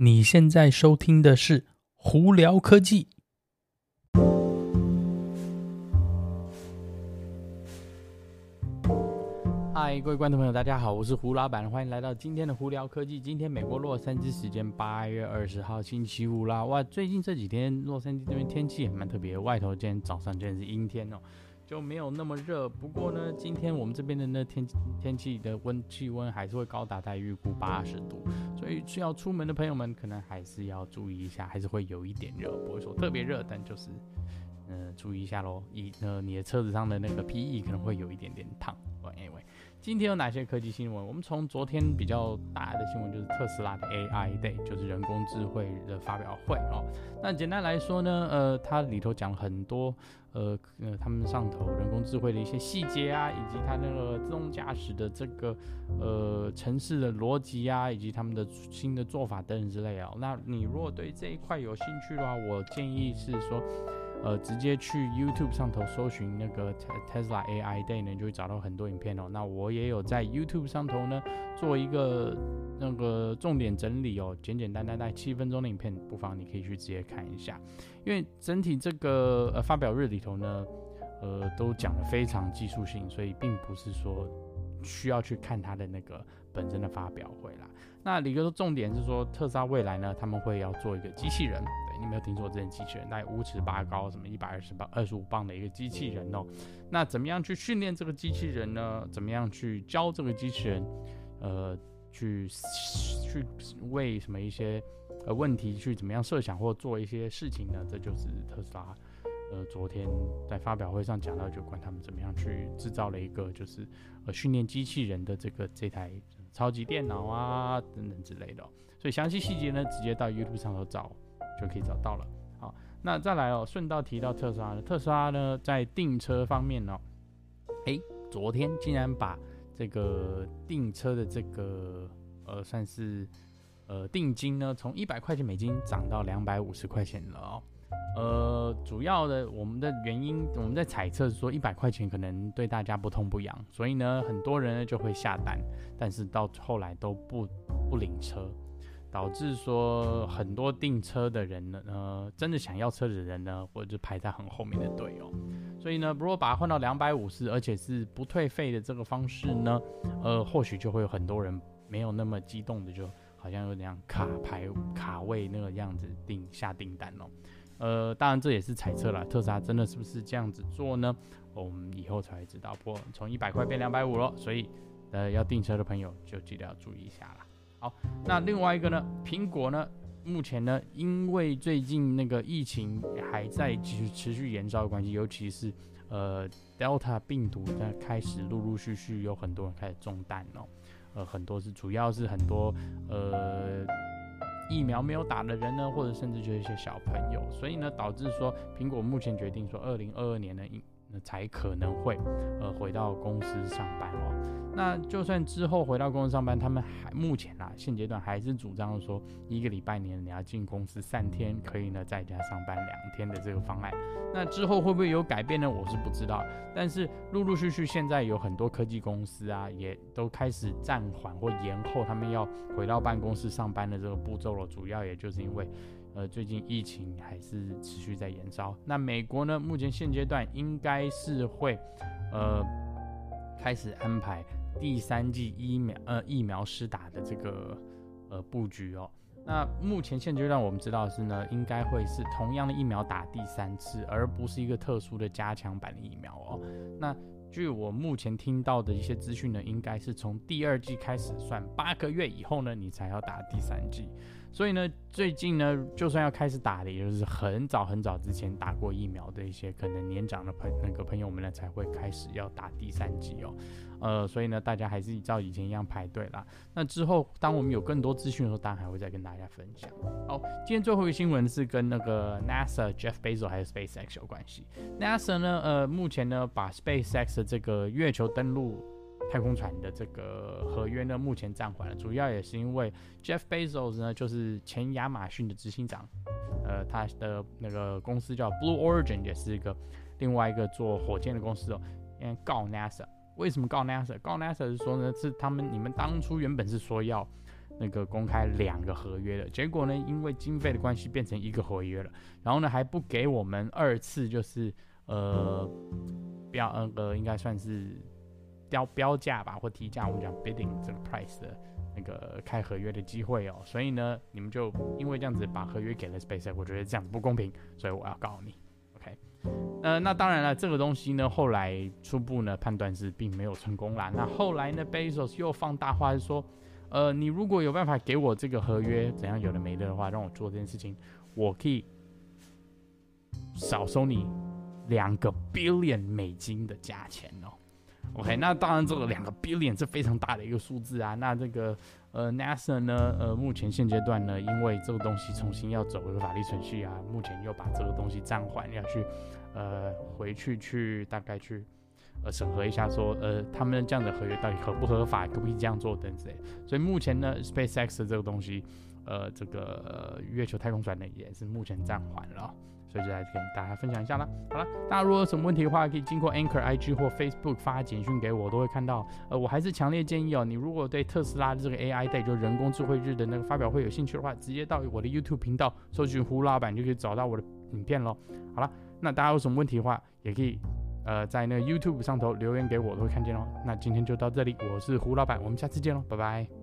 你现在收听的是《胡聊科技》。嗨，各位观众朋友，大家好，我是胡老板，欢迎来到今天的《胡聊科技》。今天美国洛杉矶时间八月二十号星期五啦，哇，最近这几天洛杉矶这边天气也蛮特别，外头今天早上真的是阴天哦。就没有那么热，不过呢，今天我们这边的那天天气的温气温还是会高达在预估八十度，所以需要出门的朋友们可能还是要注意一下，还是会有一点热，不会说特别热，但就是，嗯、注意一下喽。一呃，你的车子上的那个 PE 可能会有一点点烫。今天有哪些科技新闻？我们从昨天比较大的新闻就是特斯拉的 AI Day，就是人工智慧的发表会哦。那简单来说呢，呃，它里头讲了很多，呃呃，他们上头人工智慧的一些细节啊，以及它那个自动驾驶的这个呃城市的逻辑啊，以及他们的新的做法等等之类啊。那你如果对这一块有兴趣的话，我建议是说。呃，直接去 YouTube 上头搜寻那个 Tesla AI Day 呢，就会找到很多影片哦。那我也有在 YouTube 上头呢做一个那个重点整理哦，简简单单在七分钟的影片，不妨你可以去直接看一下。因为整体这个呃发表日里头呢，呃都讲的非常技术性，所以并不是说需要去看它的那个本身的发表会啦。那里头重点是说，特斯拉未来呢，他们会要做一个机器人。你没有听错，这件机器人大概五尺八高，什么一百二十磅、二十五磅的一个机器人哦。那怎么样去训练这个机器人呢？怎么样去教这个机器人？呃，去去为什么一些呃问题去怎么样设想或做一些事情呢？这就是特斯拉呃昨天在发表会上讲到，就管他们怎么样去制造了一个就是呃训练机器人的这个这台超级电脑啊等等之类的。所以详细细节呢，直接到 YouTube 上头找。就可以找到了。好，那再来哦，顺道提到特斯拉，特斯拉呢在订车方面呢、哦，诶，昨天竟然把这个订车的这个呃算是呃定金呢，从一百块钱美金涨到两百五十块钱了哦。呃，主要的我们的原因，我们在猜测说一百块钱可能对大家不痛不痒，所以呢很多人呢就会下单，但是到后来都不不领车。导致说很多订车的人呢，呃，真的想要车的人呢，或者就排在很后面的队哦。所以呢，如果把它换到两百五十，而且是不退费的这个方式呢，呃，或许就会有很多人没有那么激动的，就好像有点卡排卡位那个样子订下订单哦。呃，当然这也是猜测了，特斯拉真的是不是这样子做呢？我们以后才会知道。不过从一百块变两百五了，所以呃，要订车的朋友就记得要注意一下啦。好，那另外一个呢？苹果呢？目前呢，因为最近那个疫情还在继续持续延烧的关系，尤其是呃 Delta 病毒在开始陆陆续续有很多人开始中弹哦，呃，很多是主要是很多呃疫苗没有打的人呢，或者甚至就是一些小朋友，所以呢，导致说苹果目前决定说，二零二二年呢，那才可能会呃回到公司上班哦。那就算之后回到公司上班，他们还目前啊现阶段还是主张说一个礼拜年你要进公司三天，可以呢在家上班两天的这个方案。那之后会不会有改变呢？我是不知道。但是陆陆续续现在有很多科技公司啊，也都开始暂缓或延后他们要回到办公室上班的这个步骤了。主要也就是因为呃最近疫情还是持续在延烧。那美国呢，目前现阶段应该是会呃开始安排。第三剂疫苗呃疫苗施打的这个呃布局哦，那目前现阶段我们知道是呢，应该会是同样的疫苗打第三次，而不是一个特殊的加强版的疫苗哦。那据我目前听到的一些资讯呢，应该是从第二季开始算八个月以后呢，你才要打第三季。所以呢，最近呢，就算要开始打的，也就是很早很早之前打过疫苗的一些可能年长的朋那个朋友们呢，才会开始要打第三季哦。呃，所以呢，大家还是照以前一样排队啦。那之后，当我们有更多资讯的时候，当然还会再跟大家分享。好，今天最后一个新闻是跟那个 NASA Jeff Bezos 还有 SpaceX 有关系。NASA 呢，呃，目前呢，把 SpaceX 的这个月球登陆太空船的这个合约呢，目前暂缓了。主要也是因为 Jeff Bezos 呢，就是前亚马逊的执行长，呃，他的那个公司叫 Blue Origin，也是一个另外一个做火箭的公司哦，因为告 NASA。为什么告 NASA？告 NASA 是说呢，是他们你们当初原本是说要那个公开两个合约的，结果呢，因为经费的关系变成一个合约了，然后呢还不给我们二次就是呃标那个应该算是标标价吧或提价，我们讲 bidding 这个 price 的那个开合约的机会哦，所以呢你们就因为这样子把合约给了 SpaceX，我觉得这样子不公平，所以我要告你呃，那当然了，这个东西呢后来初步呢判断是并没有成功啦，那后来呢 Bezos 又放大话说。呃，你如果有办法给我这个合约，怎样有的没的的话，让我做这件事情，我可以少收你两个 billion 美金的价钱哦。OK，那当然这个两个 billion 是非常大的一个数字啊。那这个呃 NASA 呢，呃目前现阶段呢，因为这个东西重新要走一个法律程序啊，目前又把这个东西暂缓，要去呃回去去大概去。呃，审核一下说，呃，他们这样的合约到底合不合法，可不可以这样做等之类。所以目前呢，SpaceX 这个东西，呃，这个、月球太空船呢，也是目前暂缓了。所以就来跟大家分享一下啦。好了，大家如果有什么问题的话，可以经过 Anchor IG 或 Facebook 发简讯给我，我都会看到。呃，我还是强烈建议哦，你如果对特斯拉的这个 AI Day 就人工智慧日的那个发表会有兴趣的话，直接到我的 YouTube 频道搜寻胡老板就可以找到我的影片喽。好了，那大家有什么问题的话，也可以。呃，在那个 YouTube 上头留言给我，都会看见哦。那今天就到这里，我是胡老板，我们下次见喽，拜拜。